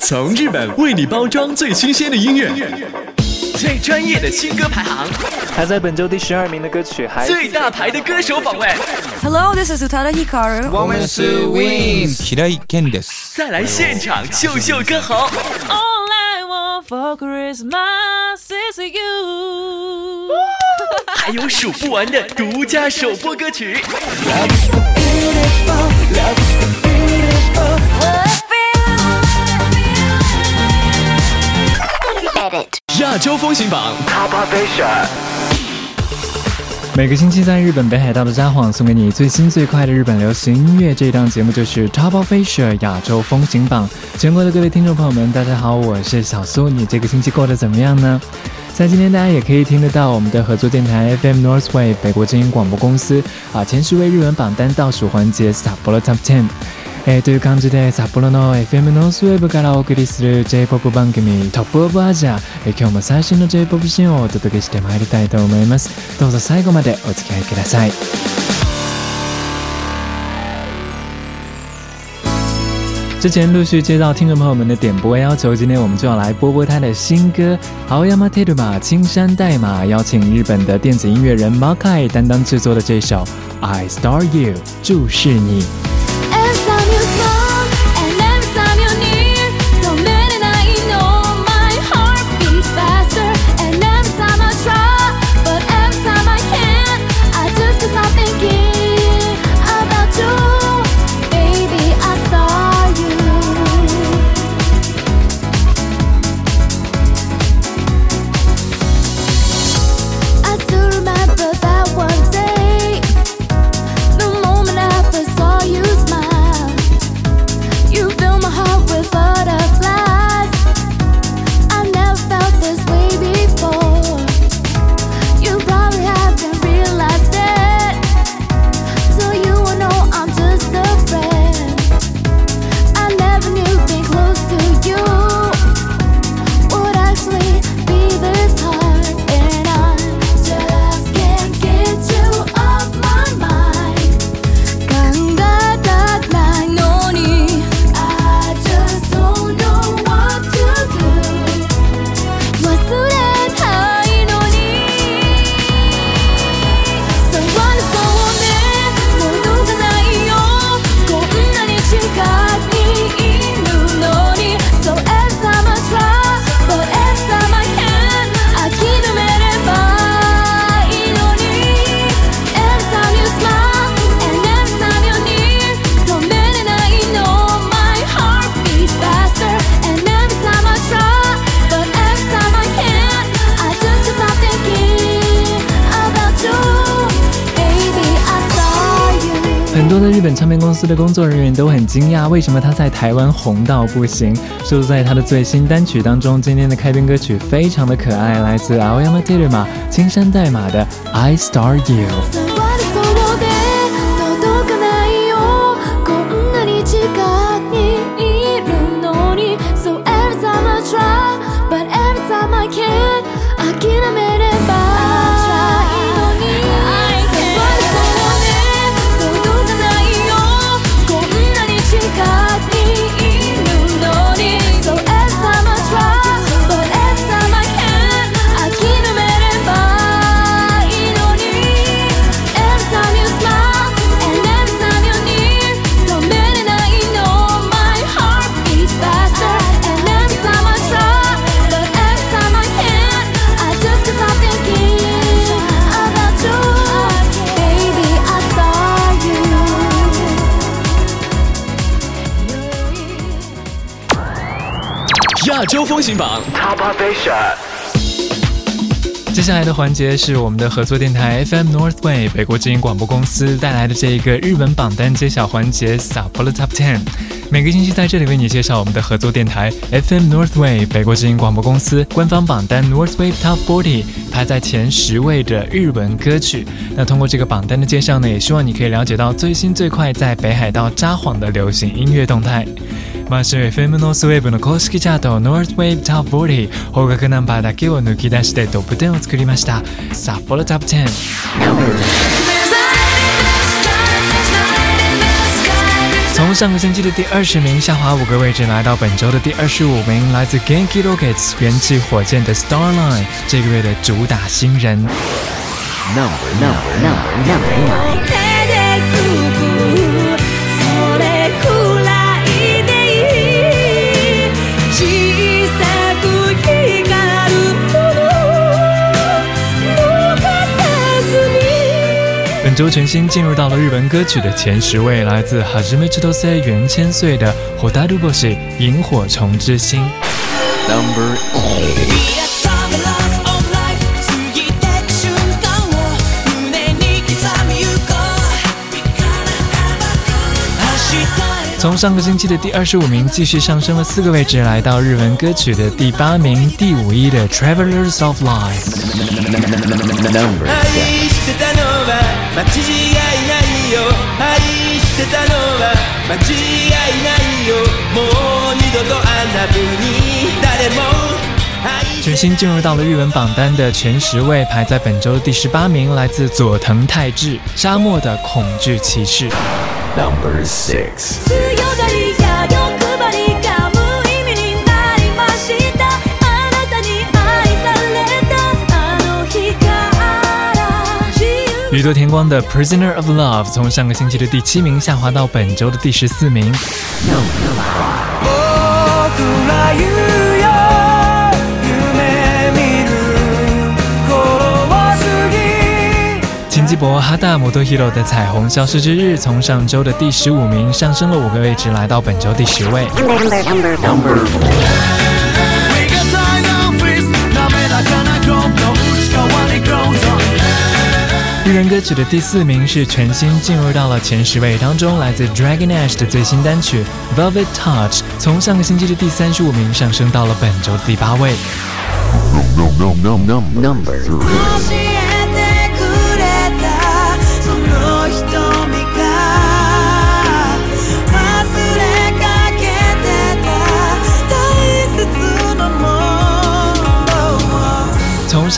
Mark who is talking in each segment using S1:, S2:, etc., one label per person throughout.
S1: 从日本为你包装最新鲜的音乐，最专业的新歌排行，
S2: 排在本周第十二名的歌曲，还
S1: 最大牌的歌手访问。
S3: Hello，this is Utada Hikaru。
S4: One more s w a n g 未来眷
S1: 再来现场秀秀歌喉。
S5: All I want for Christmas is you。
S1: 还有数不完的独家首播歌曲。Love beautiful, love so is is 亚洲风行榜 Top of Asia，
S2: 每个星期在日本北海道的札幌送给你最新最快的日本流行音乐，这一档节目就是 Top of Asia 亚洲风行榜。全国的各位听众朋友们，大家好，我是小苏，你这个星期过得怎么样呢？在今天大家也可以听得到我们的合作电台 FM Northway 北国精音广播公司啊前十位日文榜单倒数环节 t b p o Top Ten。えー、という感じで札幌の FM ノースウェーブからお送りする J-POP 番組トップオブアジア、えー、今日も最新の J-POP シーンをお届けしてまいりたいと思いますどうぞ最後までお付き合いください之前陆续接到听众朋友们的点播要求，今天我们就要来播播他的新歌《青山テルマ青山代码》，邀请日本的电子音乐人 Makai 担当制作的这首《I Star You》注视你。日本唱片公司的工作人员都很惊讶，为什么他在台湾红到不行？录在他的最新单曲当中，今天的开篇歌曲非常的可爱，来自阿 oyama t e r m a 青山代码的 I Star You。
S1: 风行榜 Top Asia，接下来的环节是我们的合作电台 FM Northway 北国之音广播公司带来的这一个日本榜单揭晓环节 s a p o l e Top Ten。每个星期在这里为你介绍我们的合作电台 FM Northway 北国之音广播公司官方榜单 Northway Top Forty 排在前十位的日文歌曲。那通过这个榜单的介绍呢，也希望你可以了解到最新最快在北海道撒谎的流行音乐动态。毎週 FM ノースウェーブの公式チャートノースウェーブ t ップ40方角ナンバーだけを抜き出してトップ10を作りました札幌 t ップ10从上个星期的第二十名下滑五个位置，来到本周的第二十五名，来自 Genki Rockets 元气火箭的 Starline，这个月的主打新人。Number number number number nine。周全新进入到了日文歌曲的前十位，来自 Hajime C h i t o s e 原千岁的 Hodaruboshi 萤火虫之星。从上个星期的第二十五名继续上升了四个位置，来到日文歌曲的第八名，第五位的 Travelers of Life。全新进入到了日文榜单的前十位，排在本周第十八名，来自佐藤泰志，《沙漠的恐惧骑士》。Number six。许多田光的《Prisoner of Love》从上个星期的第七名下滑到本周的第十四名。金基博、哈达、摩头、hiro 的《彩虹消失之日》从上周的第十五名上升了五个位置，来到本周第十位。个人歌曲的第四名是全新进入到了前十位当中，来自 Dragon Ash 的最新单曲 Velvet Touch，从上个星期的第三十五名上升到了本周的第八位。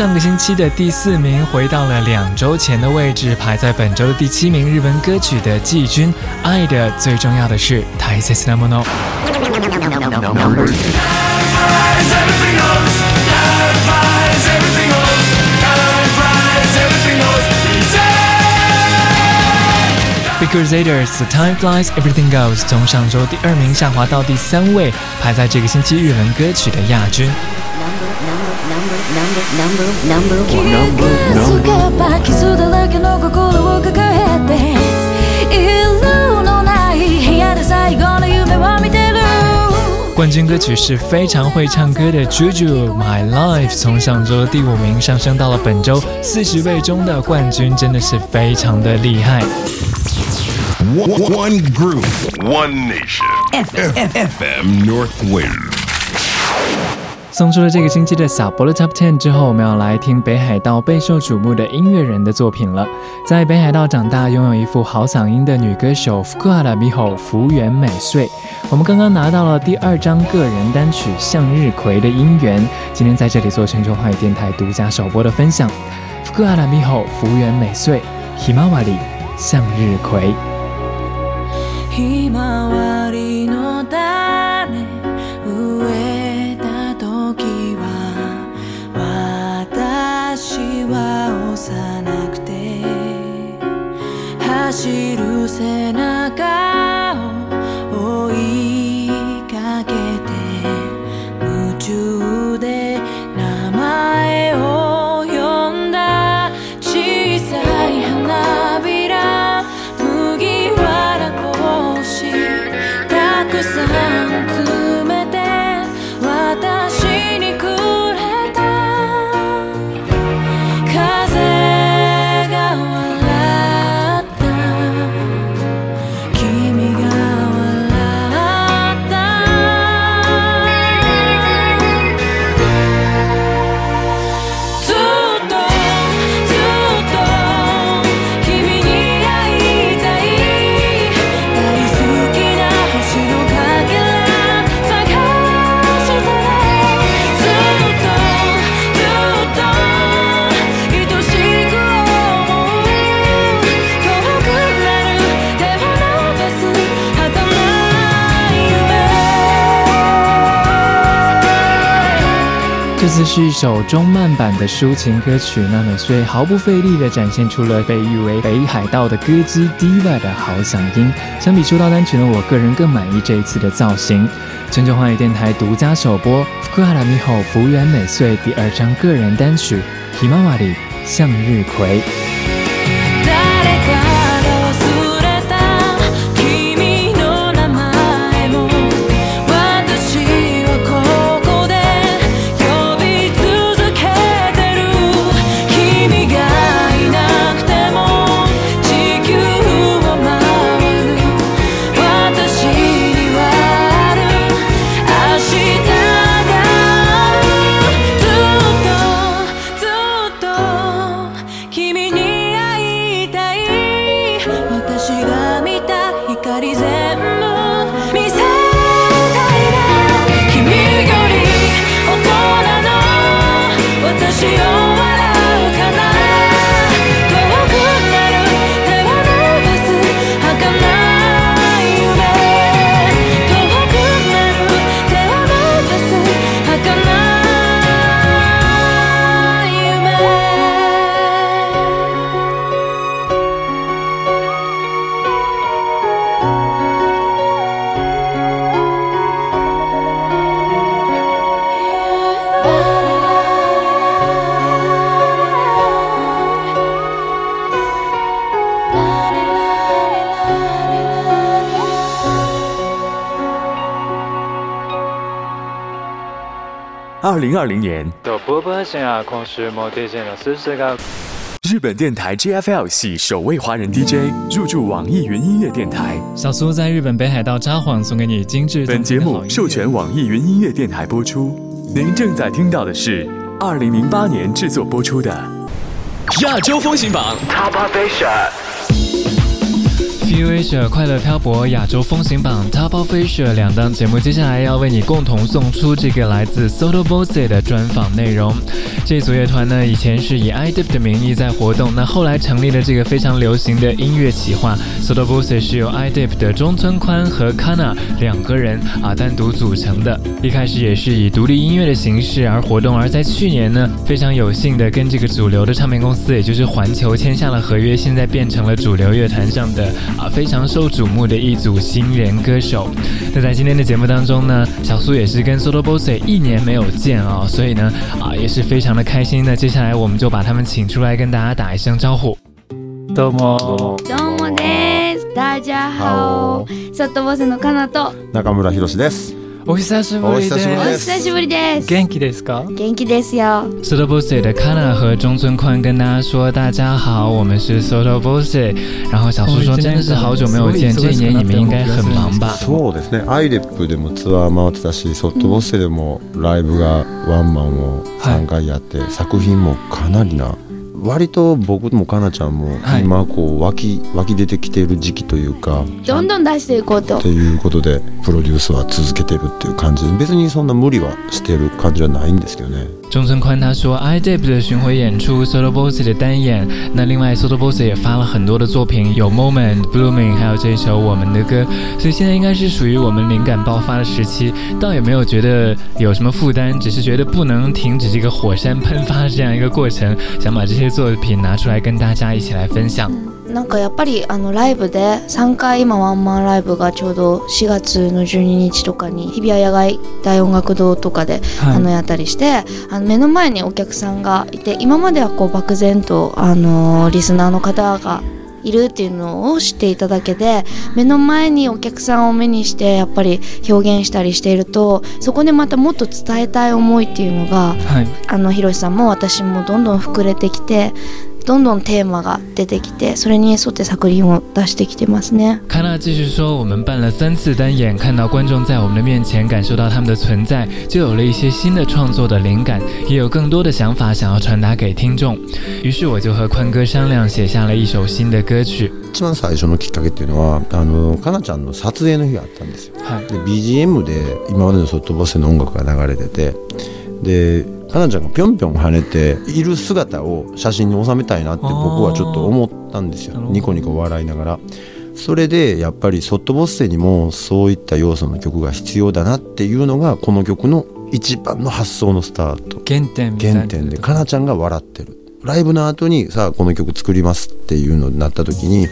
S1: 上个星期的第四名回到了两周前的位置，排在本周的第七名。日文歌曲的季军，《爱的最重要的是》。Number o n o Because it's the time flies, everything goes。从上周第二名下滑到第三位，排在这个星期日文歌曲的亚军。冠军歌曲是非常会唱歌的 Juju。My Life 从上周第五名上升到了本周四十位中的冠军，真的是非常的厉害。
S6: One group, one nation. F F M Northwind.
S2: 送出了这个星期的小波罗 Top Ten 之后，我们要来听北海道备受瞩目的音乐人的作品了。在北海道长大，拥有一副好嗓音的女歌手福克阿拉米后福原美穗，我们刚刚拿到了第二张个人单曲《向日葵》的音源，今天在这里做全球华语电台独家首播的分享。福克阿拉米后福原美穗，ひまわり，向日葵。
S5: 走る背中
S2: 这次是一首中慢版的抒情歌曲，那美穗毫不费力地展现出了被誉为北海道的歌姬 Diva 的好嗓音。相比出道单曲呢，我个人更满意这一次的造型。全球华语电台独家首播，福原美穗第二张个人单曲《ひまわり向日葵》。
S7: 零二零年。日本电台 JFL 系首位华人 DJ 入驻网易云音乐电台。
S2: 小苏在日本北海道札幌送给你精致。
S7: 本节目授权网易云音乐电台播出。您正在听到的是二零零八年制作播出的
S1: 亚洲风行榜 Top Asia。《飞雪》《快乐漂泊》《亚洲风行榜》《Top of f i s i a l 两档节目，接下来要为你共同送出这个来自 Soto Bossy 的专访内容。这组乐团呢，以前是以 IDIP 的名义在活动，那后来成立了这个非常流行的音乐企划 Soto Bossy，是由 IDIP 的中村宽和 Kana 两个人啊单独组成的。一开始也是以独立音乐的形式而活动，而在去年呢，非常有幸的跟这个主流的唱片公司，也就是环球签下了合约，现在变成了主流乐坛上的啊。非常受瞩目的一组新人歌手，那在今天的节目当中呢，小苏也是跟 SOTOBOSE 一年没有见哦，所以呢，啊也是非常的开心的。接下来我们就把他们请出来跟大家打一声招呼。
S8: 多么多么す。大家好，SOTOBOSE 的加纳都、
S9: 中村弘です。
S2: お久しぶりです。
S8: お久しぶりです。
S2: 元気ですか？
S8: 元気ですよ。
S1: Soto b o s s 的 Kana 和中村宽跟大家说，大家好，我们是 s o o b o s s 然后小叔说，真的是好久没有见，这一年你们应该很忙吧？
S9: そうですね。アイレップでもツアー回ってたし、ソトボッセでもライブがワンマンを3回やって、作品もかなりな。割と僕もかなちゃんも今こう湧き湧き出てきてる時期というか
S8: どんどん出していこうと。
S9: ということでプロデュースは続けてるっていう感じで別にそんな無理はしてる感じはないんですけどね。
S1: 中村宽他说 i d p 的巡回演出，Solo Boss 的单演，那另外 Solo Boss 也发了很多的作品，有 Moment、Blooming，还有这首我们的歌，所以现在应该是属于我们灵感爆发的时期，倒也没有觉得有什么负担，只是觉得不能停止这个火山喷发这样一个过程，想把这些。作品拿出来跟大家一起来分享。
S8: なんかやっぱりあのライブで3回今ワンマンライブがちょうど4月の12日とかに日比谷野外大音楽堂とかで、あのやったりしてあの目の前にお客さんがいて今まではこう漠然とあのリスナーの方がいるっていうのを知っていただけで目の前にお客さんを目にしてやっぱり表現したりしているとそこでまたもっと伝えたい思いっていうのが、はい、あのひろしさんも私もどんどん膨れてきてどんどんテーマが出てきてそれに沿って作品を出してきてますね。
S1: 康纳继续说，我们办了三次单演，看到观众在我们的面前感受到他们的存在，就有了一些新的创作的灵感，也有更多的想法想要传达给听众。于是我就和宽哥商量，写下了一首新的歌曲。
S9: 一番最初のきっかけっていうのはあのかなちゃんの撮影の日があったんですよ。はい、で BGM で今までのソフトボスの音楽が流れててで。かなちゃんがぴょんぴょん跳ねている姿を写真に収めたいなって僕はちょっと思ったんですよニコニコ笑いながら。それでやっぱり「ソットボッセ」にもそういった要素の曲が必要だなっていうのがこの曲の一番の発想のスタート
S2: 原点
S9: 原点でかなちゃんが笑ってるライブの後にさあこの曲作りますっていうのになった時に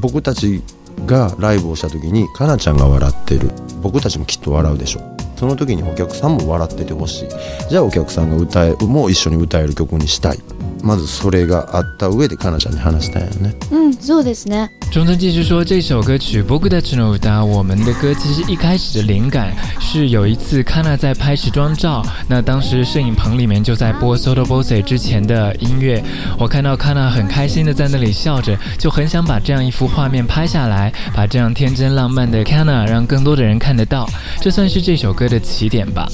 S9: 僕たちがライブをした時にかなちゃんが笑ってる僕たちもきっと笑うでしょその時にお客さんも笑っててほしい。じゃあお客さんが歌えも一緒に歌える曲にしたい。まずそれがあった上でかなちゃんに話したい。
S8: うん、そうですね。
S1: 中村继续说：“这首歌曲《僕たちの歌》我们的歌其实一开始的灵感是有一次卡娜在拍时装照，那当时摄影棚里面就在播《s o t o b o s e 之前的音乐，我看到卡娜很开心的在那里笑着，就很想把这样一幅画面拍下来，把这样天真浪漫的卡娜让更多的人看得到。这算是这首歌。”的起点吧。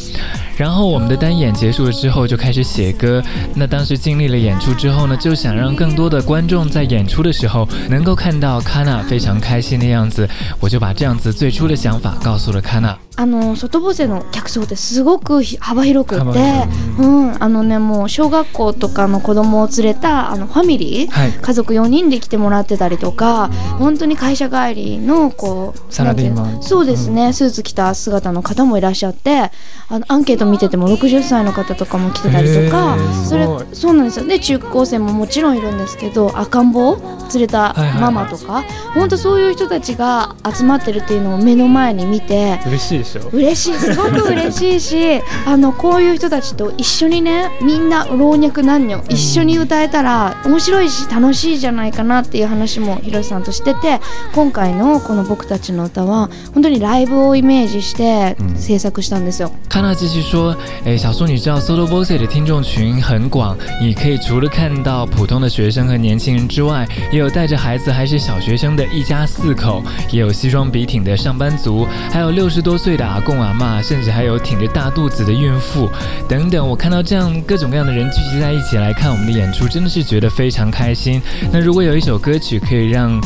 S1: 然后我们的单演结束了之后就开始写歌。那当时经历了演出之后呢，就想让更多的观众在演出的时候能够看到 Kana 非常开心的样子，我就把这样子最初的想法告诉了 Kana。
S8: あの外務省の客層ってすごく幅広くて、うんあのねもう小学校とかの子供を連れたあのファミリー、はい、家族四人で来てもらってたりとか、本当に会社帰りのこう
S2: サラリーマ
S8: ン、そうですねスーツ着た姿の方もいらっしゃって、あのアンケートト見てても60歳の方とかも来てたりとかそれそうなんですよで中高生ももちろんいるんですけど赤ん坊連れたママとか本当そういう人たちが集まってるっていうのを目の前に見て
S2: 嬉しいでしょ
S8: 嬉しいすごく嬉しいし あのこういう人たちと一緒にねみんな老若男女一緒に歌えたら面白いし楽しいじゃないかなっていう話もひろしさんとしてて今回のこの「僕たちの歌は本当にライブをイメージして制作したんですよ。
S1: うん说，哎，小苏，你知道《Solo Voice》的听众群很广，你可以除了看到普通的学生和年轻人之外，也有带着孩子还是小学生的一家四口，也有西装笔挺的上班族，还有六十多岁的阿公阿妈，甚至还有挺着大肚子的孕妇等等。我看到这样各种各样的人聚集在一起来看我们的演出，真的是觉得非常开心。那如果有一首歌曲可以让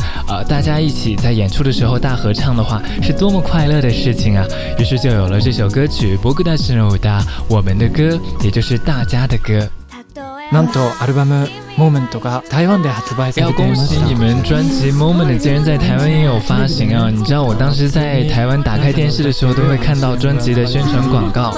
S1: 大家一起在演出的时候大合唱的话，是多么快乐的事情啊！于是就有了这首歌曲《伯格大师》。的，我们的歌，也就是大家的歌。要恭喜你们，专辑《moment》竟然在台湾也有发行啊！你知道，我当时在台湾打开电视的时候，都会看到专辑的宣传广告。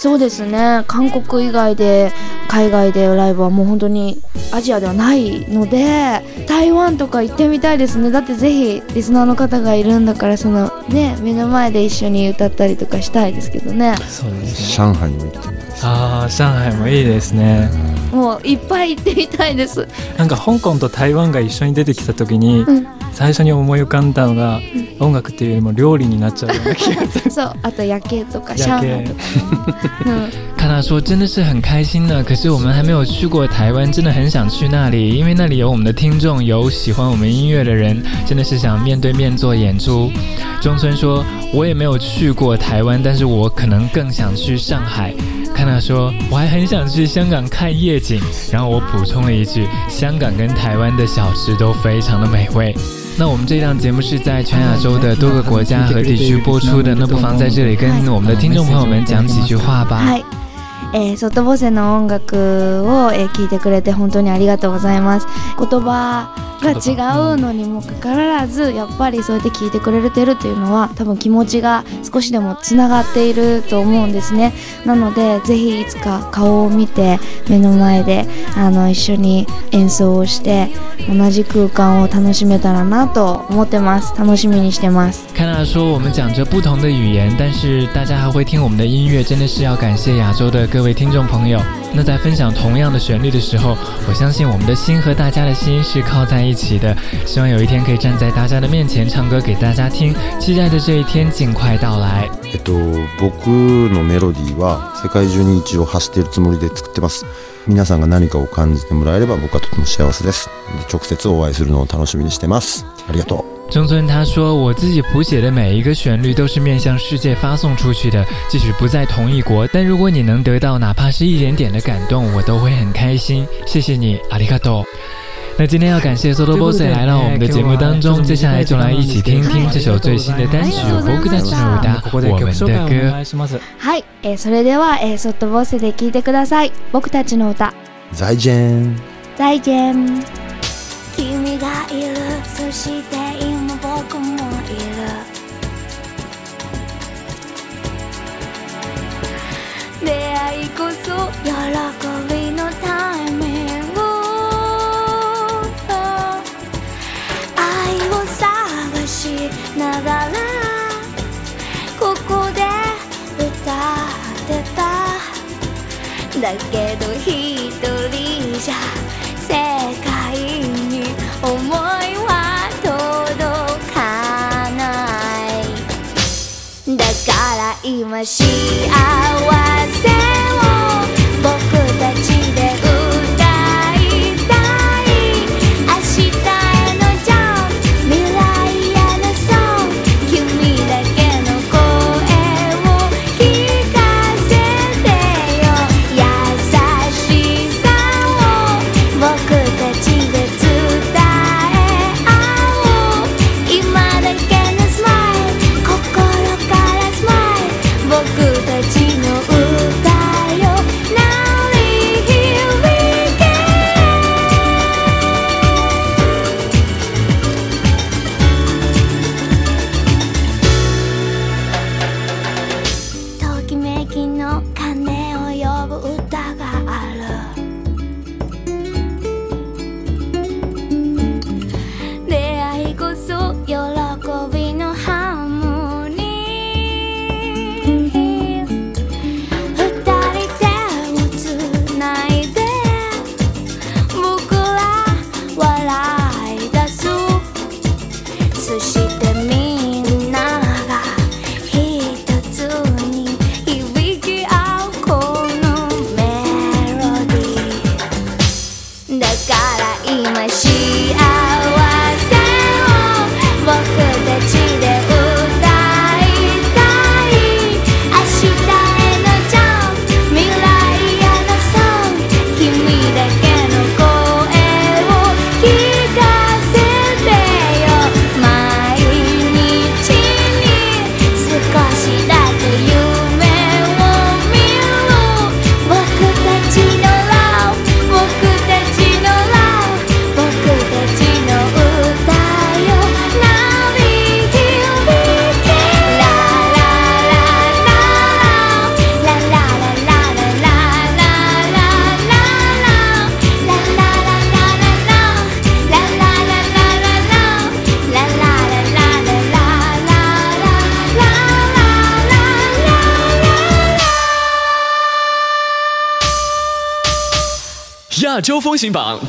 S8: そうですね韓国以外で海外でライブはもう本当にアジアではないので台湾とか行ってみたいですねだってぜひリスナーの方がいるんだからそのね目の前で一緒に歌ったりとかしたいですけどね
S9: そうですね上海も行ってみたいです、ね、
S2: ああ上海もいいですね、うん
S8: もういっぱい行ってみたいです
S2: なんか香港と台湾が一緒に出てきた時に、うん、最初に思い浮かんだのが、うん、音楽っていうよりも料理になっちゃうような気がする
S8: そうあと夜景とかシャンとか、うん
S1: 看他说真的是很开心呢，可是我们还没有去过台湾，真的很想去那里，因为那里有我们的听众，有喜欢我们音乐的人，真的是想面对面做演出。中村说，我也没有去过台湾，但是我可能更想去上海。看他说，我还很想去香港看夜景。然后我补充了一句，香港跟台湾的小吃都非常的美味。那我们这档节目是在全亚洲的多个国家和地区播出的，那不妨在这里跟我们的听众朋友们讲几句话吧。
S8: えー、外ボセの音楽を聴、えー、いてくれて本当にありがとうございます。言葉が違うのにもかかわらずやっぱりそうやって聞いてくれてるっていうのは多分気持ちが少しでもつながっていると思うんですねなのでぜひいつか顔を見て目の前であの一緒に演奏をして同じ空間を楽しめたらなと思ってます楽しみにしてます
S1: ナダ说我们讲着不同的语言但是大家还会听我们的音乐真的是要感谢亚洲的各位听众朋友那在分享同样的旋律的时候，我相信我们的心和大家的心是靠在一起的。希望有一天可以站在大家的面前唱歌给大家听，期待的这一天尽快到来。
S9: えっと、僕のメロディは世界中に一応走っているつもりで作ってます。皆さんが何かを感じてもらえれば僕はとても幸せです。直接お会いするのを楽しみにしてます。ありがとう。
S1: 中村他说：“我自己谱写的每一个旋律都是面向世界发送出去的，即使不在同一国，但如果你能得到哪怕是一点点的感动，我都会很开心。谢谢你，阿里卡多。”那今天要感谢 s o t o b o s s 来到我们的节目当中，接下来就来一起听听这首最新的单曲《僕たちの歌》我们的，歌。
S8: はい、的。欢迎收看。是的，o 的
S9: ，o 的。
S8: 是的，
S5: 是的，是的。是的，是的，是的。是的，出会いこそ喜びのタイミング愛を探しながらここで歌ってただけど一人じゃ世界に思いは届かないだから今し
S1: 亚洲风行榜。